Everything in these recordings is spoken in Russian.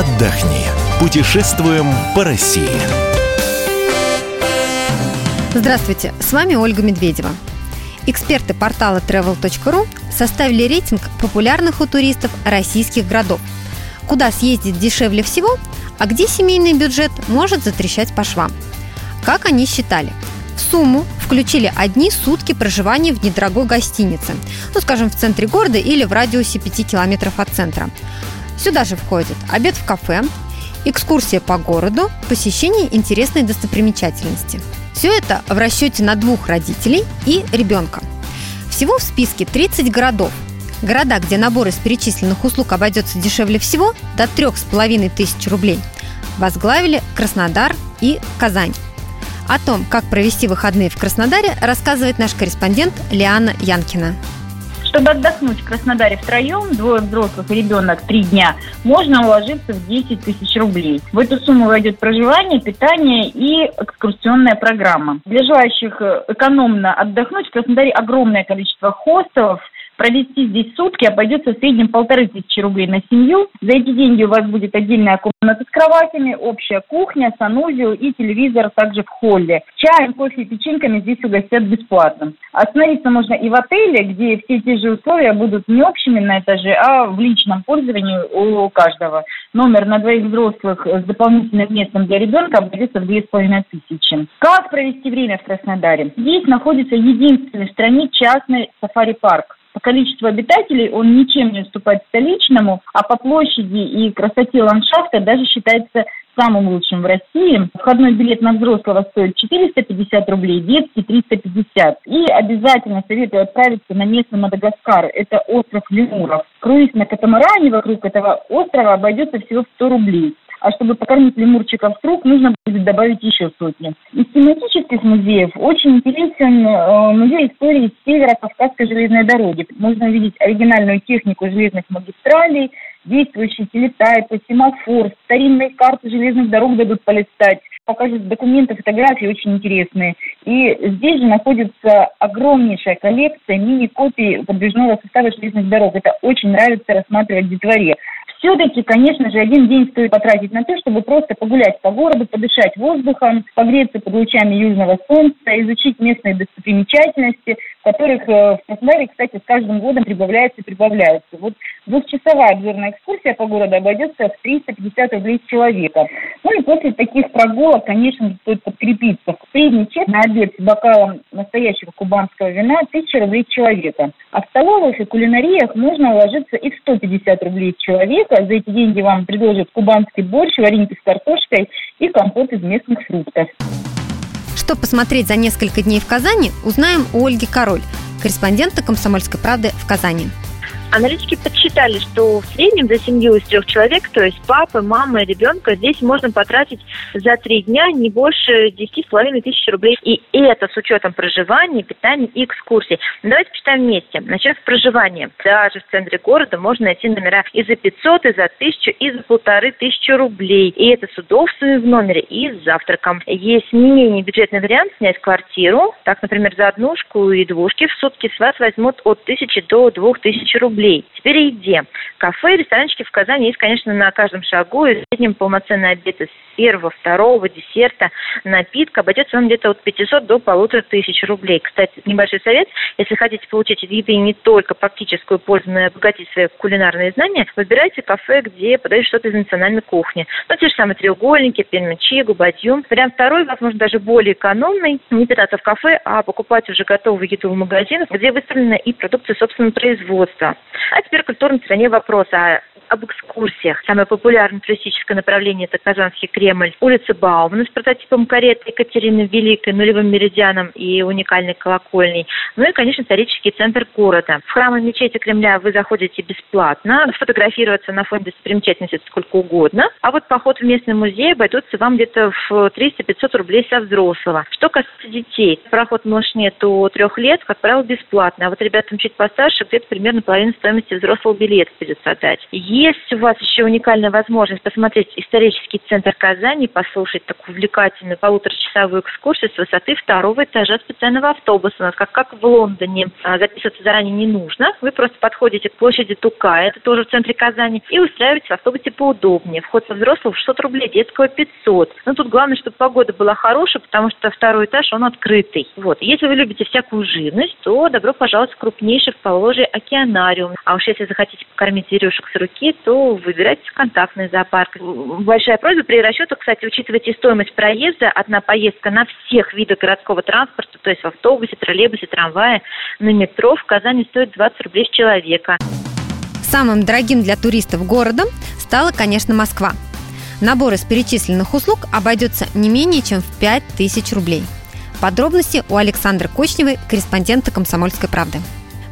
отдохни. Путешествуем по России. Здравствуйте, с вами Ольга Медведева. Эксперты портала travel.ru составили рейтинг популярных у туристов российских городов. Куда съездить дешевле всего, а где семейный бюджет может затрещать по швам. Как они считали? В сумму включили одни сутки проживания в недорогой гостинице, ну, скажем, в центре города или в радиусе 5 километров от центра. Сюда же входит обед в кафе, экскурсия по городу, посещение интересной достопримечательности. Все это в расчете на двух родителей и ребенка. Всего в списке 30 городов. Города, где набор из перечисленных услуг обойдется дешевле всего, до трех с половиной тысяч рублей, возглавили Краснодар и Казань. О том, как провести выходные в Краснодаре, рассказывает наш корреспондент Лиана Янкина. Чтобы отдохнуть в Краснодаре втроем, двое взрослых и ребенок три дня, можно уложиться в 10 тысяч рублей. В эту сумму войдет проживание, питание и экскурсионная программа. Для желающих э, экономно отдохнуть в Краснодаре огромное количество хостелов – провести здесь сутки обойдется в среднем полторы тысячи рублей на семью. За эти деньги у вас будет отдельная комната с кроватями, общая кухня, санузел и телевизор также в холле. Чаем, кофе и печеньками здесь угостят бесплатно. Остановиться можно и в отеле, где все те же условия будут не общими на этаже, а в личном пользовании у каждого. Номер на двоих взрослых с дополнительным местом для ребенка обойдется в две с половиной тысячи. Как провести время в Краснодаре? Здесь находится единственный в стране частный сафари-парк количеству обитателей он ничем не уступает столичному, а по площади и красоте ландшафта даже считается самым лучшим в России. Входной билет на взрослого стоит 450 рублей, детский 350. И обязательно советую отправиться на местный Мадагаскар. Это остров Лемуров. Круиз на катамаране вокруг этого острова обойдется всего в 100 рублей а чтобы покормить лемурчиков с рук, нужно будет добавить еще сотни. Из тематических музеев очень интересен э, музей истории Северо-Кавказской железной дороги. Можно увидеть оригинальную технику железных магистралей, действующие телетайпы, семафор, старинные карты железных дорог дадут полистать покажут документы, фотографии очень интересные. И здесь же находится огромнейшая коллекция мини-копий подвижного состава железных дорог. Это очень нравится рассматривать в детворе. Все-таки, конечно же, один день стоит потратить на то, чтобы просто погулять по городу, подышать воздухом, погреться под лучами южного солнца, изучить местные достопримечательности, которых э, в Краснодаре, кстати, с каждым годом прибавляется и прибавляется. Вот двухчасовая обзорная экскурсия по городу обойдется в 350 рублей человека. Ну и после таких прогулок, конечно, стоит подкрепиться. Средний чек на обед с бокалом настоящего кубанского вина 1000 рублей человека. А в столовых и кулинариях можно уложиться и в 150 рублей человека. За эти деньги вам предложат кубанский борщ, вареники с картошкой и компот из местных фруктов. Что посмотреть за несколько дней в Казани, узнаем у Ольги Король, корреспондента «Комсомольской правды» в Казани. Аналитики подсчитали, что в среднем за семью из трех человек, то есть папы, мамы, ребенка, здесь можно потратить за три дня не больше 10,5 тысяч рублей. И это с учетом проживания, питания и экскурсий. Давайте почитаем вместе. Начнем с проживания. Даже в центре города можно найти номера и за 500, и за 1000, и за полторы тысячи рублей. И это с удобствами в номере и с завтраком. Есть не менее бюджетный вариант снять квартиру. Так, например, за однушку и двушки в сутки с вас возьмут от 1000 до 2000 рублей рублей. Теперь о еде. Кафе и ресторанчики в Казани есть, конечно, на каждом шагу. И в среднем полноценный обед из первого, второго, десерта, напитка обойдется вам где-то от 500 до полутора тысяч рублей. Кстати, небольшой совет. Если хотите получить от еды не только практическую пользу, но и обогатить свои кулинарные знания, выбирайте кафе, где подают что-то из национальной кухни. Ну, те же самые треугольники, пельмечи, губадью. Вариант второй, возможно, даже более экономный. Не питаться в кафе, а покупать уже готовую еду в магазинах, где выставлена и продукция собственного производства. А теперь культурной вопрос. А об экскурсиях. Самое популярное туристическое направление – это Казанский Кремль, улица Баумана с прототипом кареты Екатерины Великой, нулевым меридианом и уникальной колокольней. Ну и, конечно, исторический центр города. В храмы мечети Кремля вы заходите бесплатно, фотографироваться на фоне достопримечательности сколько угодно. А вот поход в местный музей обойдутся вам где-то в 300-500 рублей со взрослого. Что касается детей, проход малышне до трех лет, как правило, бесплатно. А вот ребятам чуть постарше где-то примерно половина стоимости взрослого билета придется отдать. Есть у вас еще уникальная возможность посмотреть исторический центр Казани, послушать такую увлекательную полуторачасовую экскурсию с высоты второго этажа специального автобуса. У нас как, как в Лондоне. А, записываться заранее не нужно. Вы просто подходите к площади Тукая, это тоже в центре Казани, и устраиваетесь в автобусе поудобнее. Вход со взрослого 600 рублей, детского 500. Но тут главное, чтобы погода была хорошая, потому что второй этаж, он открытый. Вот. Если вы любите всякую живность, то добро пожаловать в крупнейший в Поволжье океанариум. А уж если захотите покормить зверюшек с руки, то выбирайте контактный зоопарк. Большая просьба при расчетах, кстати, учитывайте стоимость проезда. Одна поездка на всех видах городского транспорта, то есть в автобусе, троллейбусе, трамвае, на метро в Казани стоит 20 рублей с человека. Самым дорогим для туристов городом стала, конечно, Москва. Набор из перечисленных услуг обойдется не менее чем в 5000 рублей. Подробности у Александры Кочневой, корреспондента «Комсомольской правды».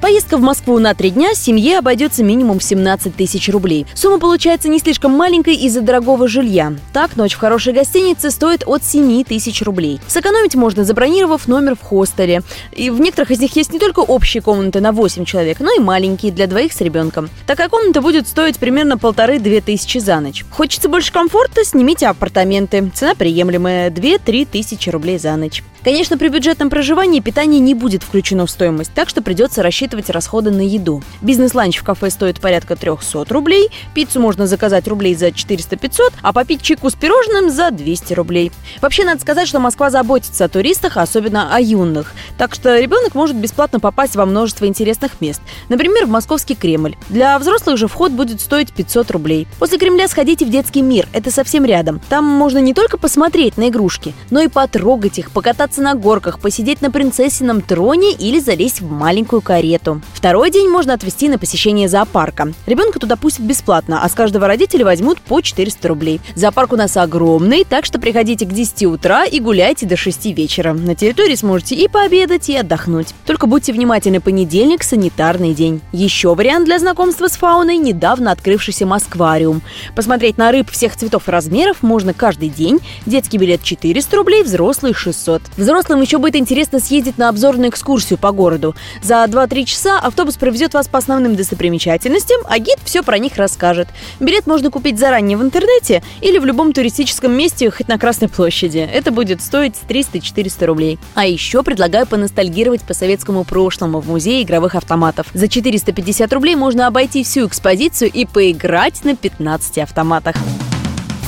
Поездка в Москву на три дня семье обойдется минимум 17 тысяч рублей. Сумма получается не слишком маленькой из-за дорогого жилья. Так, ночь в хорошей гостинице стоит от 7 тысяч рублей. Сэкономить можно, забронировав номер в хостеле. И в некоторых из них есть не только общие комнаты на 8 человек, но и маленькие для двоих с ребенком. Такая комната будет стоить примерно полторы-две тысячи за ночь. Хочется больше комфорта? Снимите апартаменты. Цена приемлемая – 2-3 тысячи рублей за ночь. Конечно, при бюджетном проживании питание не будет включено в стоимость, так что придется рассчитывать расходы на еду. Бизнес-ланч в кафе стоит порядка 300 рублей, пиццу можно заказать рублей за 400-500, а попить чайку с пирожным за 200 рублей. Вообще, надо сказать, что Москва заботится о туристах, особенно о юных. Так что ребенок может бесплатно попасть во множество интересных мест. Например, в Московский Кремль. Для взрослых же вход будет стоить 500 рублей. После Кремля сходите в детский мир, это совсем рядом. Там можно не только посмотреть на игрушки, но и потрогать их, покататься покататься на горках, посидеть на принцессином троне или залезть в маленькую карету. Второй день можно отвести на посещение зоопарка. Ребенка туда пустят бесплатно, а с каждого родителя возьмут по 400 рублей. Зоопарк у нас огромный, так что приходите к 10 утра и гуляйте до 6 вечера. На территории сможете и пообедать, и отдохнуть. Только будьте внимательны, понедельник – санитарный день. Еще вариант для знакомства с фауной – недавно открывшийся Москвариум. Посмотреть на рыб всех цветов и размеров можно каждый день. Детский билет 400 рублей, взрослый 600. Взрослым еще будет интересно съездить на обзорную экскурсию по городу. За 2-3 часа автобус провезет вас по основным достопримечательностям, а гид все про них расскажет. Билет можно купить заранее в интернете или в любом туристическом месте, хоть на Красной площади. Это будет стоить 300-400 рублей. А еще предлагаю поностальгировать по советскому прошлому в музее игровых автоматов. За 450 рублей можно обойти всю экспозицию и поиграть на 15 автоматах.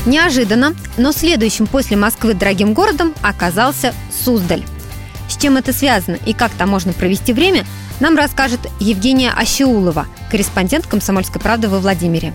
Неожиданно, но следующим после Москвы дорогим городом оказался Суздаль. С чем это связано и как там можно провести время, нам расскажет Евгения Ащеулова, корреспондент «Комсомольской правды» во Владимире.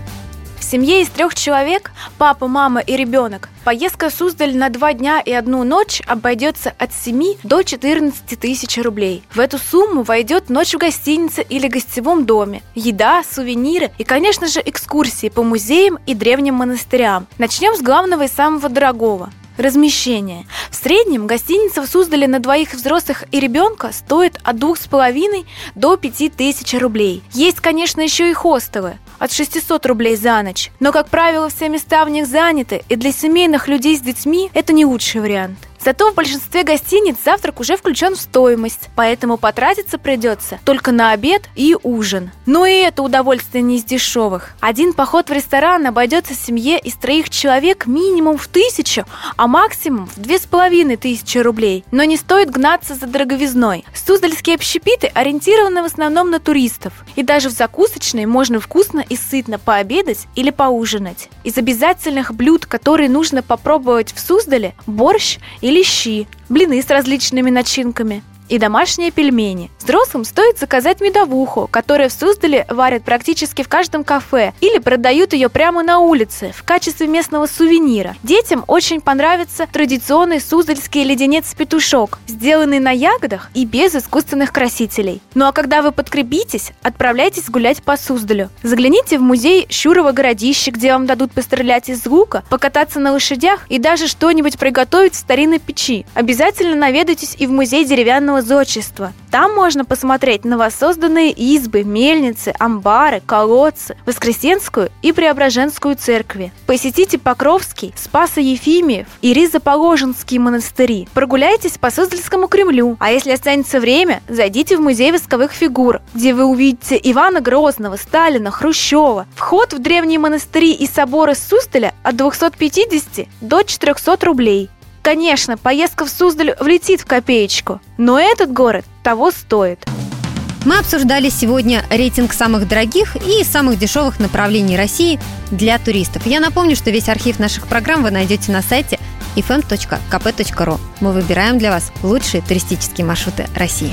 Семье из трех человек, папа, мама и ребенок, поездка в Суздаль на два дня и одну ночь обойдется от 7 до 14 тысяч рублей. В эту сумму войдет ночь в гостинице или гостевом доме, еда, сувениры и, конечно же, экскурсии по музеям и древним монастырям. Начнем с главного и самого дорогого Размещение. В среднем гостиница в Суздале на двоих взрослых и ребенка стоит от двух с половиной до пяти тысяч рублей. Есть, конечно, еще и хостелы от 600 рублей за ночь. Но, как правило, все места в них заняты, и для семейных людей с детьми это не лучший вариант. Зато в большинстве гостиниц завтрак уже включен в стоимость, поэтому потратиться придется только на обед и ужин. Но и это удовольствие не из дешевых. Один поход в ресторан обойдется семье из троих человек минимум в тысячу, а максимум в две с половиной тысячи рублей. Но не стоит гнаться за дороговизной. Суздальские общепиты ориентированы в основном на туристов. И даже в закусочной можно вкусно и сытно пообедать или поужинать. Из обязательных блюд, которые нужно попробовать в Суздале, борщ или или блины с различными начинками и домашние пельмени. Взрослым стоит заказать медовуху, которая в Суздале варят практически в каждом кафе или продают ее прямо на улице в качестве местного сувенира. Детям очень понравится традиционный суздальский леденец-петушок, сделанный на ягодах и без искусственных красителей. Ну а когда вы подкрепитесь, отправляйтесь гулять по Суздалю. Загляните в музей Щурова городище, где вам дадут пострелять из лука, покататься на лошадях и даже что-нибудь приготовить в старинной печи. Обязательно наведайтесь и в музей деревянного православного зодчества. Там можно посмотреть на воссозданные избы, мельницы, амбары, колодцы, Воскресенскую и Преображенскую церкви. Посетите Покровский, Спасо-Ефимиев и Ризоположенские монастыри. Прогуляйтесь по Суздальскому Кремлю. А если останется время, зайдите в музей восковых фигур, где вы увидите Ивана Грозного, Сталина, Хрущева. Вход в древние монастыри и соборы Суздаля от 250 до 400 рублей. Конечно, поездка в Суздаль влетит в копеечку, но этот город того стоит. Мы обсуждали сегодня рейтинг самых дорогих и самых дешевых направлений России для туристов. Я напомню, что весь архив наших программ вы найдете на сайте fm.kp.ru. Мы выбираем для вас лучшие туристические маршруты России.